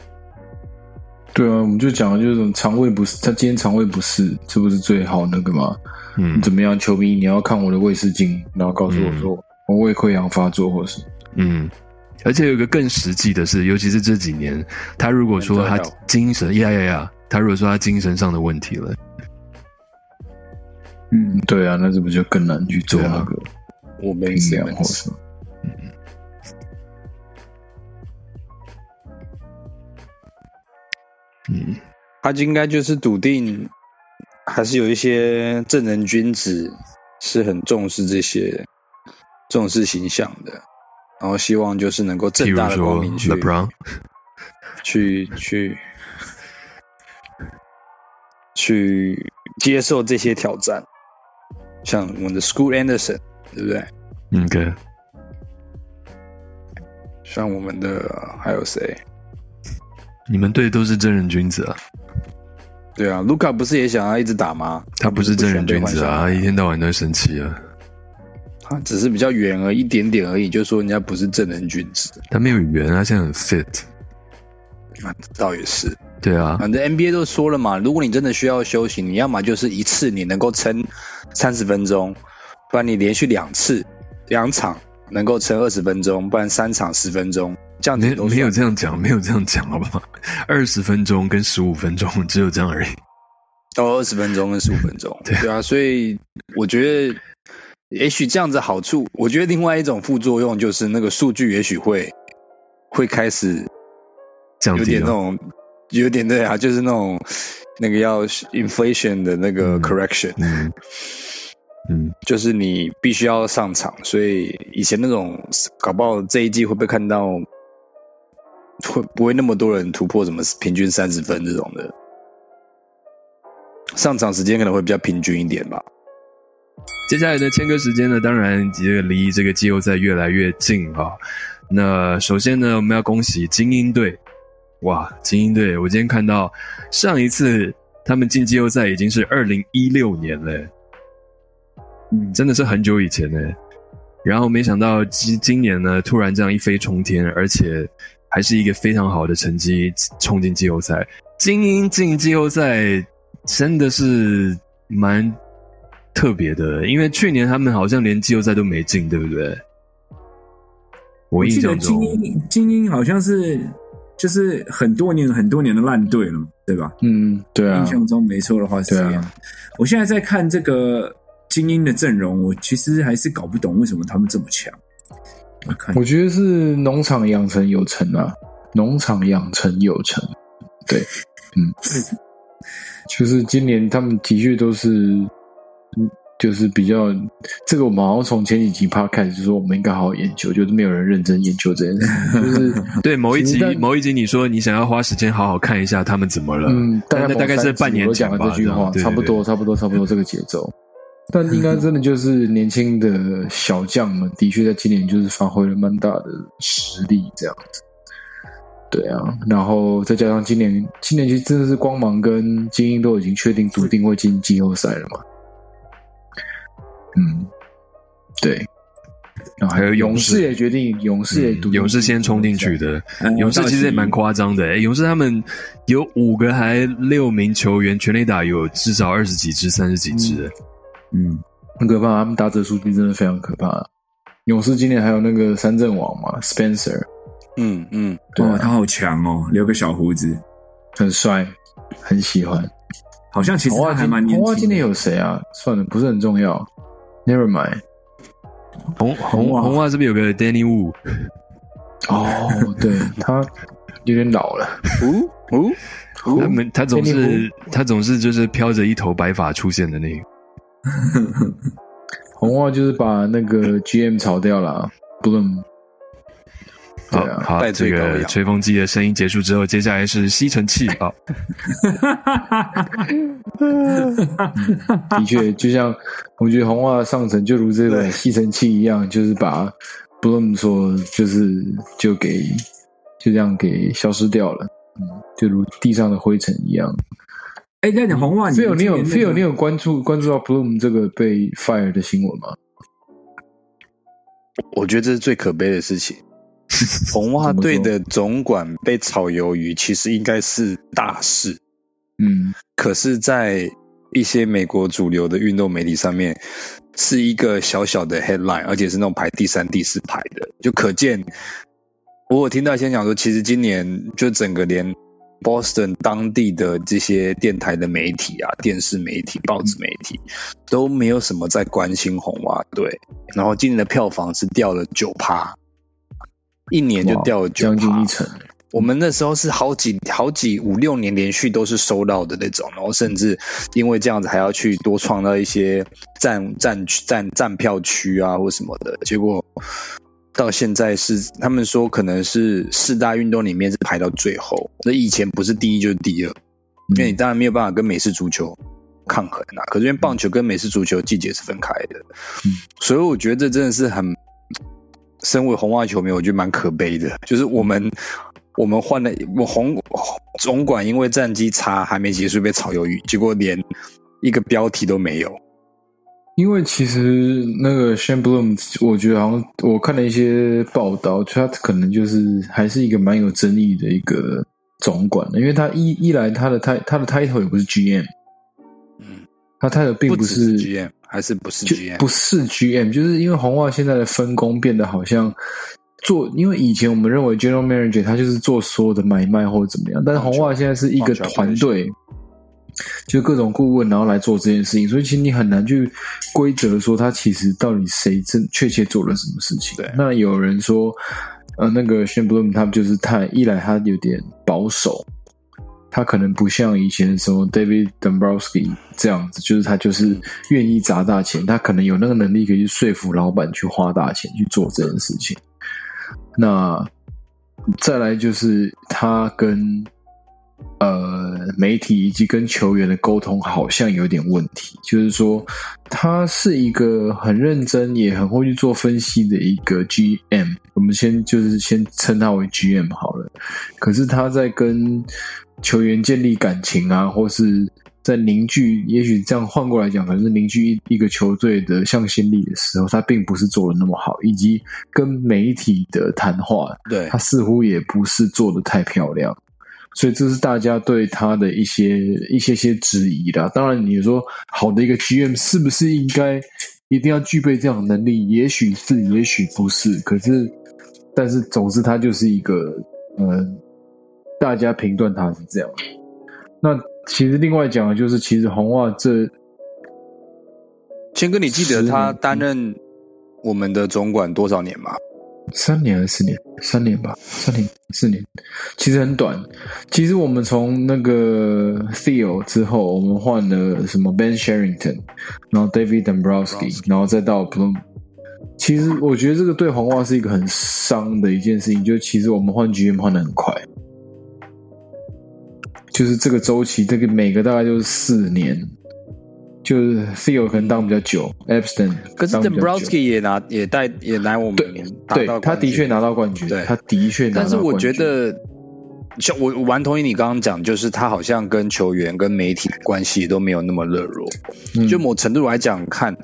对啊，我们就讲的就是肠胃不适，他今天肠胃不适，这不是最好那个吗？嗯，怎么样？球迷，你要看我的胃视镜，然后告诉我说我胃溃疡发作，或是嗯，而且有一个更实际的是，尤其是这几年，他如果说他精神呀呀呀，他如果说他精神上的问题了，嗯，对啊，那这不就更难去做那个我没量或是嗯。嗯，他应该就是笃定，还是有一些正人君子是很重视这些重视形象的，然后希望就是能够正大的光明去去去去接受这些挑战，像我们的 School Anderson，对不对？嗯，对。像我们的还有谁？你们队都是正人君子啊？对啊，卢卡不是也想要一直打吗？他不是正人君子啊，他一天到晚都在生气啊。他只是比较圆而一点点而已，就说人家不是正人君子。他没有圆，他现在很 fit。那倒也是。对啊，反正 NBA 都说了嘛，如果你真的需要休息，你要么就是一次你能够撑三十分钟，不然你连续两次两场能够撑二十分钟，不然三场十分钟。这样没没有这样讲，没有这样讲，好不好？二十分钟跟十五分钟只有这样而已。哦二十分钟跟十五分钟，(laughs) 对啊，所以我觉得也许这样子好处，我觉得另外一种副作用就是那个数据也许会会开始有点那种有点对啊，就是那种那个要 inflation 的那个 correction，嗯嗯，就是你必须要上场，所以以前那种搞不好这一季会不会看到？会不会那么多人突破什么平均三十分这种的？上场时间可能会比较平均一点吧。接下来的签歌时间呢，当然这个离这个季后赛越来越近啊。那首先呢，我们要恭喜精英队，哇，精英队！我今天看到上一次他们进季后赛已经是二零一六年了，嗯，真的是很久以前呢。然后没想到今今年呢，突然这样一飞冲天，而且。还是一个非常好的成绩，冲进季后赛。精英进季后赛真的是蛮特别的，因为去年他们好像连季后赛都没进，对不对？我印象中，精英精英好像是就是很多年很多年的烂队了，对吧？嗯，对啊。印象中没错的话是这样。我现在在看这个精英的阵容，我其实还是搞不懂为什么他们这么强。我觉得是农场养成有成啊，农场养成有成，对，嗯，(laughs) 就是今年他们的确都是就是比较这个，我们好像从前几集 p 开始就说我们应该好好研究，就是没有人认真研究这件事。就是 (laughs) 对某一集某一集你说你想要花时间好好看一下他们怎么了，嗯，大概大概是半年讲的这句话，差不多差不多差不多这个节奏。但应该真的就是年轻的小将们，的确在今年就是发挥了蛮大的实力，这样子。对啊，然后再加上今年今年其实真的是光芒跟精英都已经确定笃定会进季后赛了嘛。嗯，对，然后还有勇士也决定，勇士也勇士先冲进去的，勇士其实也蛮夸张的。勇士他们有五个还六名球员全垒打有至少二十几支、三十几支，嗯，很可怕。他们打者数据真的非常可怕。勇士今年还有那个三阵王嘛，Spencer，嗯嗯，哇，他好强哦，留个小胡子，很帅，很喜欢。好像其实还蛮年轻。红花今年有谁啊？算了，不是很重要。Never mind，红红红袜这边有个 Danny Wu，哦，对他有点老了，哦哦，他们他总是他总是就是飘着一头白发出现的那个，(laughs) 红袜就是把那个 GM 炒掉了，Bloom。好好，这个吹风机的声音结束之后，接下来是吸尘器啊。(laughs) 的确，就像我觉得红袜上层就如这个吸尘器一样，就是把 Bloom 说就是就给就这样给消失掉了，嗯，就如地上的灰尘一样。哎，那你红袜，你有你有你有你有关注关注到 Bloom 这个被 fire 的新闻吗？我觉得这是最可悲的事情。红袜队的总管被炒鱿鱼，其实应该是大事。嗯，可是，在一些美国主流的运动媒体上面，是一个小小的 headline，而且是那种排第三、第四排的，就可见。我有听到先讲说，其实今年就整个连 Boston 当地的这些电台的媒体啊、电视媒体、报纸媒体都没有什么在关心红袜队，然后今年的票房是掉了九趴。一年就掉了将近一成。我们那时候是好几好几五六年连续都是收到的那种，然后甚至因为这样子还要去多创造一些站站区站站票区啊或什么的。结果到现在是他们说可能是四大运动里面是排到最后。那以前不是第一就是第二，因为你当然没有办法跟美式足球抗衡啊。可是因为棒球跟美式足球季节是分开的，所以我觉得这真的是很。身为红袜球迷，我觉得蛮可悲的。就是我们我们换了我红总管，因为战绩差还没结束被炒鱿鱼，结果连一个标题都没有。因为其实那个 Shane Bloom，我觉得好像我看了一些报道，他可能就是还是一个蛮有争议的一个总管因为他一一来他的他他的 title 也不是 GM，嗯，他 title 并不是 GM。还是不是 GM？不是 GM，就是因为红袜现在的分工变得好像做，因为以前我们认为 General Manager 他就是做所有的买卖或者怎么样，但是红袜现在是一个团队，就各种顾问然后来做这件事情，所以其实你很难去规则说他其实到底谁真确切做了什么事情。对，那有人说，呃，那个 Bloom 他们就是太一来他有点保守。他可能不像以前什么 David Dombrowski 这样子，就是他就是愿意砸大钱，他可能有那个能力可以去说服老板去花大钱去做这件事情。那再来就是他跟呃媒体以及跟球员的沟通好像有点问题，就是说他是一个很认真也很会去做分析的一个 GM，我们先就是先称他为 GM 好了。可是他在跟球员建立感情啊，或是在凝聚，也许这样换过来讲，可能是凝聚一一个球队的向心力的时候，他并不是做的那么好，以及跟媒体的谈话，对他似乎也不是做的太漂亮，所以这是大家对他的一些一些些质疑啦。当然，你说好的一个 GM 是不是应该一定要具备这样的能力？也许是，也许不是。可是，但是总之，他就是一个嗯。大家评断他是这样，那其实另外讲的就是，其实红袜这，谦哥，你记得他担任我们的总管多少年吗？三年还是四年？三年吧，三年四年，其实很短。其实我们从那个 Theo 之后，我们换了什么 Ben Sherrington，然后 David Dombrowski，然后再到 Bloom。其实我觉得这个对黄袜是一个很伤的一件事情，就其实我们换 GM 换的很快，就是这个周期，这个每个大概就是四年。就是 Theo 可能当比较久，Epstein，可是 Dombrowski 也拿也带也来我们对，他的确拿到冠军，对，他的确拿到冠军。但是我觉得，像我我完同意你刚刚讲，就是他好像跟球员跟媒体关系都没有那么热络。就某程度来讲，看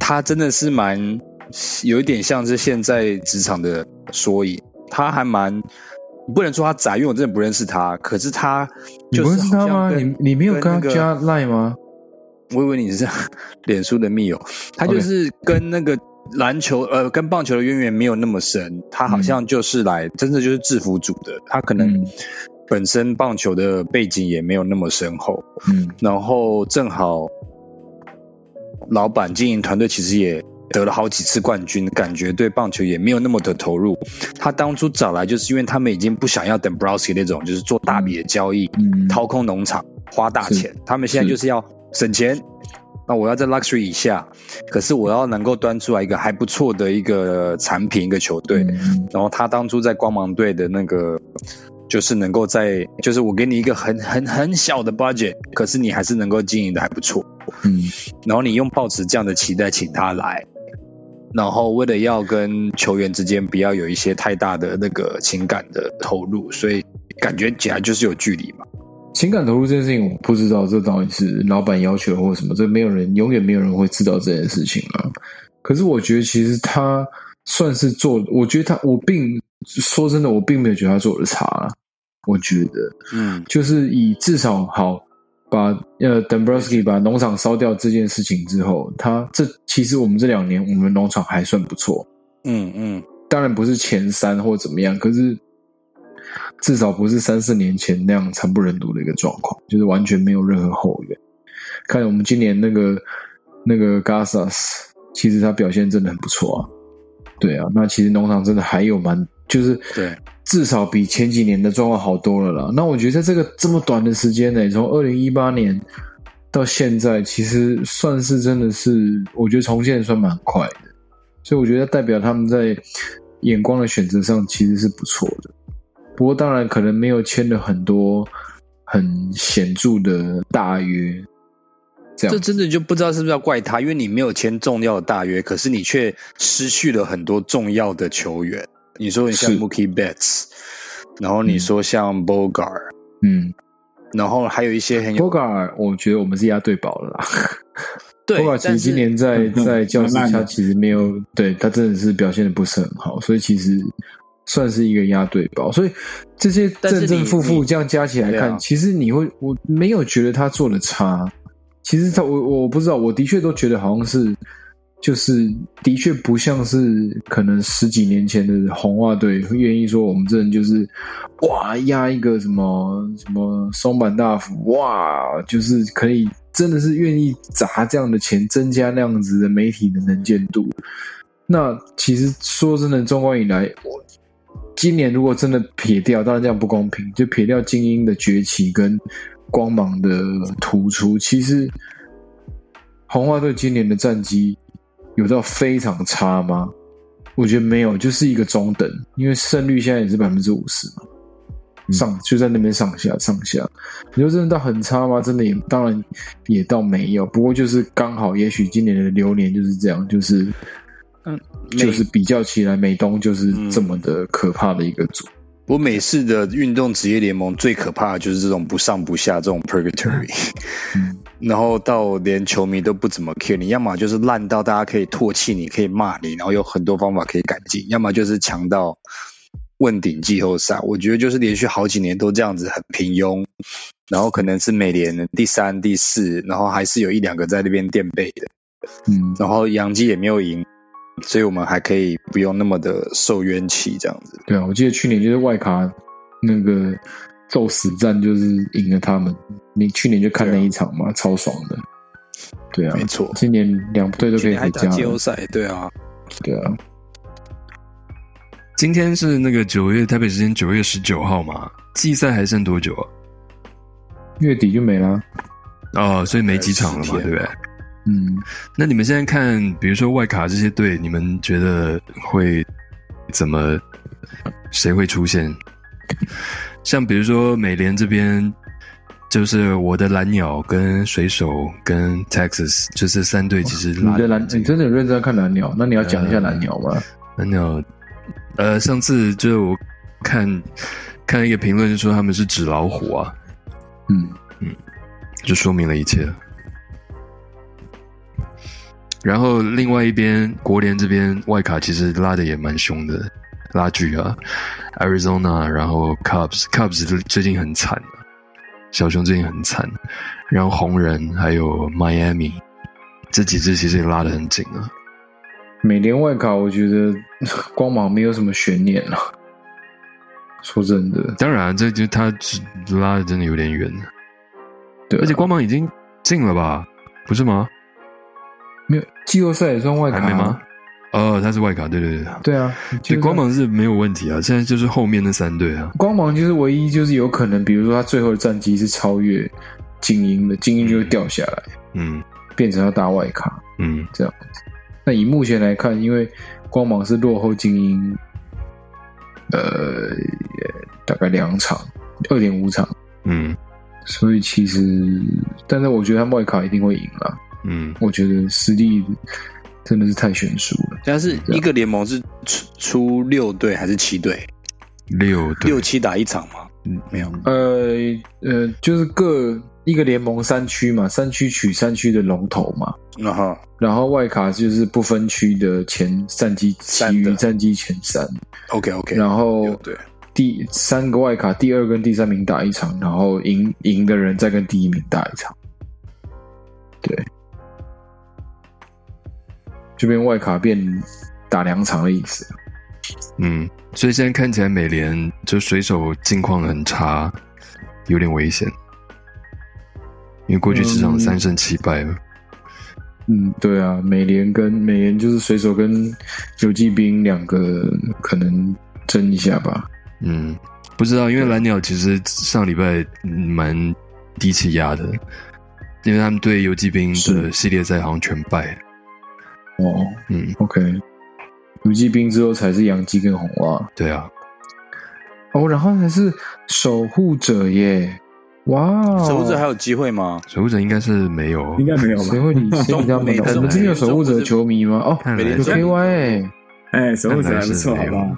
他真的是蛮有一点像是现在职场的缩影。他还蛮不能说他宅，因为我真的不认识他。可是他，你不认识他吗？你你没有跟他加 line 吗？我以为你是 (laughs) 脸书的密友，他就是跟那个篮球呃跟棒球的渊源没有那么深，他好像就是来真的就是制服组的，他可能本身棒球的背景也没有那么深厚，嗯，然后正好老板经营团队其实也得了好几次冠军，感觉对棒球也没有那么的投入，他当初找来就是因为他们已经不想要等 Browski 那种就是做大笔的交易，掏空农场花大钱，他们现在就是要。省钱，那我要在 luxury 以下，可是我要能够端出来一个还不错的一个产品，一个球队。然后他当初在光芒队的那个，就是能够在，就是我给你一个很很很小的 budget，可是你还是能够经营的还不错。嗯，然后你用抱持这样的期待请他来，然后为了要跟球员之间不要有一些太大的那个情感的投入，所以感觉起来就是有距离嘛。情感投入这件事情，我不知道这到底是老板要求或什么，这没有人永远没有人会知道这件事情啊。可是我觉得其实他算是做，我觉得他我并说真的，我并没有觉得他做的差。我觉得，嗯，就是以至少好把呃 Dombrowski 把农场烧掉这件事情之后，他这其实我们这两年我们农场还算不错。嗯嗯，当然不是前三或怎么样，可是。至少不是三四年前那样惨不忍睹的一个状况，就是完全没有任何后援。看我们今年那个那个 Gasas，其实他表现真的很不错啊。对啊，那其实农场真的还有蛮，就是对，至少比前几年的状况好多了啦。那我觉得在这个这么短的时间内，从二零一八年到现在，其实算是真的是，我觉得重建算蛮快的。所以我觉得代表他们在眼光的选择上其实是不错的。不过当然可能没有签了很多很显著的大约，这这真的就不知道是不是要怪他，因为你没有签重要的大约，可是你却失去了很多重要的球员。你说你像 Mookie Betts，然后你说像 Bogart，嗯，然后还有一些很有 Bogart，我觉得我们是压对宝了啦。(laughs) 对，Bogart 其实今年在在教室他其实没有，对他真的是表现的不是很好，所以其实。算是一个押对宝，所以这些正正负负这样加起来看，其实你会我没有觉得他做的差。其实他我我不知道，我的确都觉得好像是，就是的确不像是可能十几年前的红袜队愿意说我们这人就是哇压一个什么什么松坂大辅哇，就是可以真的是愿意砸这样的钱增加那样子的媒体的能见度。那其实说真的，中国以来我。今年如果真的撇掉，当然这样不公平。就撇掉精英的崛起跟光芒的突出，其实红袜队今年的战绩有到非常差吗？我觉得没有，就是一个中等。因为胜率现在也是百分之五十嘛，上就在那边上下上下。你说真的到很差吗？真的也当然也倒没有。不过就是刚好，也许今年的流年就是这样，就是。嗯，就是比较起来，美东就是这么的可怕的一个组。我美式的运动职业联盟最可怕的就是这种不上不下这种 purgatory，然后到连球迷都不怎么 care，你要么就是烂到大家可以唾弃你，可以骂你，然后有很多方法可以改进；要么就是强到问鼎季后赛。我觉得就是连续好几年都这样子很平庸，然后可能是美联第三、第四，然后还是有一两个在那边垫背的。嗯，然后杨基也没有赢。所以我们还可以不用那么的受冤气，这样子。对啊，我记得去年就是外卡那个宙死战，就是赢了他们。你去年就看那一场嘛，超爽的。对啊，没错。今年两队都可以回家。季后赛，对啊，对啊。今天是那个九月台北时间九月十九号嘛，季赛还剩多久啊？月底就没了。哦，所以没几场了嘛，对不对？嗯，那你们现在看，比如说外卡这些队，你们觉得会怎么？谁会出现？像比如说美联这边，就是我的蓝鸟跟水手跟 Texas，就是三队其实你的蓝，你真的有认真看蓝鸟？那你要讲一下蓝鸟吗？蓝鸟，呃，上次就我看看一个评论，就说他们是纸老虎啊。嗯嗯，就说明了一切。然后另外一边，国联这边外卡其实拉的也蛮凶的，拉锯啊，Arizona，然后 Cubs，Cubs 最近很惨小熊最近很惨，然后红人还有 Miami 这几支其实也拉得很紧啊。美联外卡我觉得 (laughs) 光芒没有什么悬念了，说真的，当然这就他拉的真的有点远，对，而且光芒已经进了吧，不是吗？没有季后赛也算外卡吗？哦，他是外卡，对对对，对啊，对光芒是没有问题啊。现在就是后面那三队啊，光芒就是唯一就是有可能，比如说他最后的战绩是超越精英的，精英就会掉下来，嗯，变成要打外卡，嗯，这样子。那以目前来看，因为光芒是落后精英，呃，大概两场，二点五场，嗯，所以其实，但是我觉得他外卡一定会赢了。嗯，我觉得实力真的是太悬殊了。但是一个联盟是出出六队还是七队？六六七打一场吗？嗯，没有。呃呃，就是各一个联盟三区嘛，三区取三区的龙头嘛。然后然后外卡就是不分区的前战绩，其余战绩前三。OK OK。然后对第三个外卡，第二跟第三名打一场，然后赢赢的人再跟第一名打一场。对。这边外卡变打两场的意思，嗯，所以现在看起来美联就水手近况很差，有点危险，因为过去市场三胜七败了。嗯，对啊，美联跟美联就是水手跟游击兵两个可能争一下吧。嗯，不知道，因为蓝鸟其实上礼拜蛮低气压的，因为他们对游击兵的系列赛好像全败。哦，嗯，OK，游击兵之后才是洋基跟红袜，对啊，哦，然后才是守护者耶，哇，守护者还有机会吗？守护者应该是没有，应该没有吧？谁会理谁比较没？我们这边有守护者球迷吗？哦，有 KY 哎，哎，守护者还不错，好不好？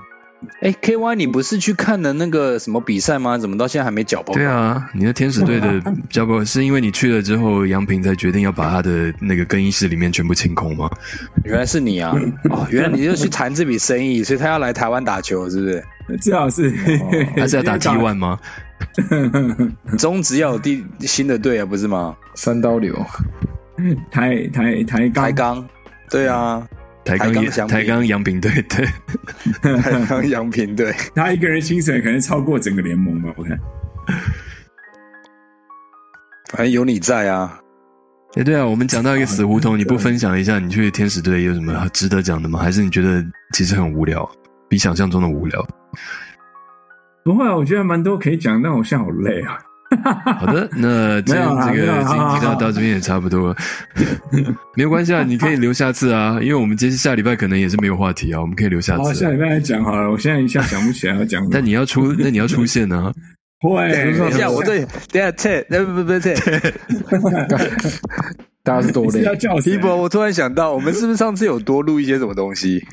哎，K Y，你不是去看了那个什么比赛吗？怎么到现在还没缴报？对啊，你的天使队的 (laughs) 交报是因为你去了之后，杨平才决定要把他的那个更衣室里面全部清空吗？原来是你啊！(laughs) 哦，原来你就去谈这笔生意，所以他要来台湾打球，是不是？最好是，他是要打 (laughs) T one 吗？中职要有第新的队啊，不是吗？三刀流，台台台台钢，对啊。台钢台钢杨平队，对，(laughs) 台钢杨平队，(laughs) 他一个人薪水可能超过整个联盟吧？我看，反 (laughs) 正有你在啊。哎，对啊，我们讲到一个死胡同，你不分享一下你去天使队有什么值得讲的吗？还是你觉得其实很无聊，比想象中的无聊？不会啊，我觉得蛮多可以讲，但我现在好累啊。(laughs) 好的，那今天这个今天到到这边也差不多，(laughs) 没有关系啊，你可以留下次啊，(laughs) 因为我们接下礼拜可能也是没有话题啊，我们可以留下次。下礼拜再讲好了，我现在一下想不起来要讲什么。但你要出，那你要出现呢？会，等一下，我对，等下切，不不不切，大家是多累。一博，我突然想到，我们是不是上次有多录一些什么东西？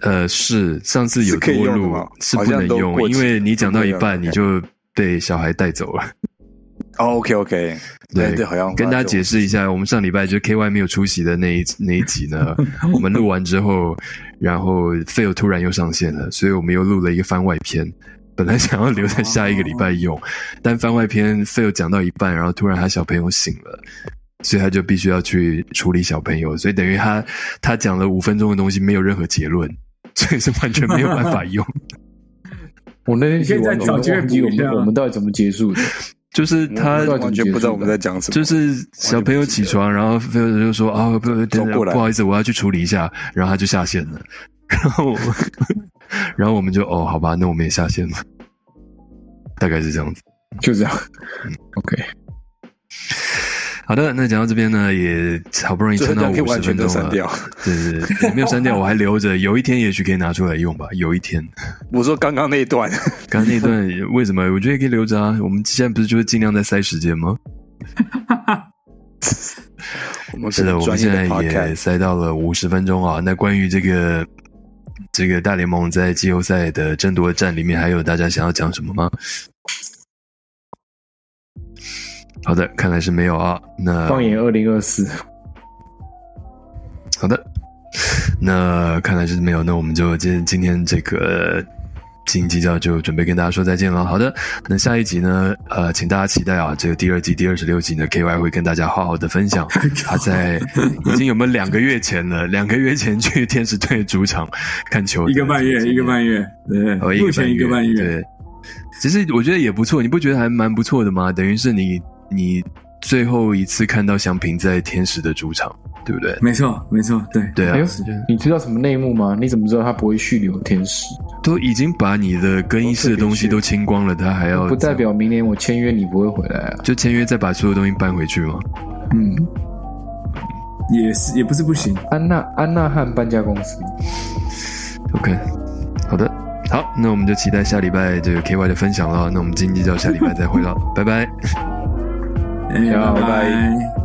呃，是上次有多录，是不能用，因为你讲到一半你就。被小孩带走了。OK OK，(laughs) 对对，好像跟大家解释一下，我们上礼拜就 KY 没有出席的那一那一集呢，(laughs) 我们录完之后，然后 Phil 突然又上线了，所以我们又录了一个番外篇。本来想要留在下一个礼拜用，但番外篇 Phil 讲到一半，然后突然他小朋友醒了，所以他就必须要去处理小朋友，所以等于他他讲了五分钟的东西没有任何结论，所以是完全没有办法用。我那天写完，我忘记我们我们到底怎么结束的？(laughs) 就是他完全不知道我们在讲什么。就是小朋友起床，然后菲尔就说：“啊，不，不，不好意思，我要去处理一下。”然后他就下线了。然后 (laughs) 然后我们就哦，好吧，那我们也下线了，大概是这样子，就这样。OK，好的，那讲到这边呢，也好不容易撑到五十分钟了。对对对，没有删掉，(laughs) 我还留着，有一天也许可以拿出来用吧。有一天，我说刚刚那一段，刚刚那一段为什么？我觉得可以留着啊。我们现在不是就是尽量在塞时间吗？(laughs) 是的，我们现在也塞到了五十分钟啊。那关于这个这个大联盟在季后赛的争夺战里面，还有大家想要讲什么吗？好的，看来是没有啊。那放眼二零二四，好的，(laughs) 那看来是没有。那我们就今今天这个。新基教就准备跟大家说再见了。好的，那下一集呢？呃，请大家期待啊，这个第二季第二十六集呢，K Y 会跟大家好好的分享 (laughs) 他在已经有没有两个月前了？(laughs) 两个月前去天使队主场看球，一个半月，一个半月，对，目前一个半月。对，其实我觉得也不错，你不觉得还蛮不错的吗？等于是你你最后一次看到祥平在天使的主场。对不对？没错，没错，对对啊！你知道什么内幕吗？你怎么知道他不会续留天使？都已经把你的更衣室的东西都清光了，他还要？不代表明年我签约你不会回来啊？就签约再把所有东西搬回去吗？嗯，也是，也不是不行。安娜安娜汉搬家公司。OK，好的，好，那我们就期待下礼拜这个 KY 的分享了。那我们今天就到下礼拜再会了，(laughs) 拜拜，拜拜。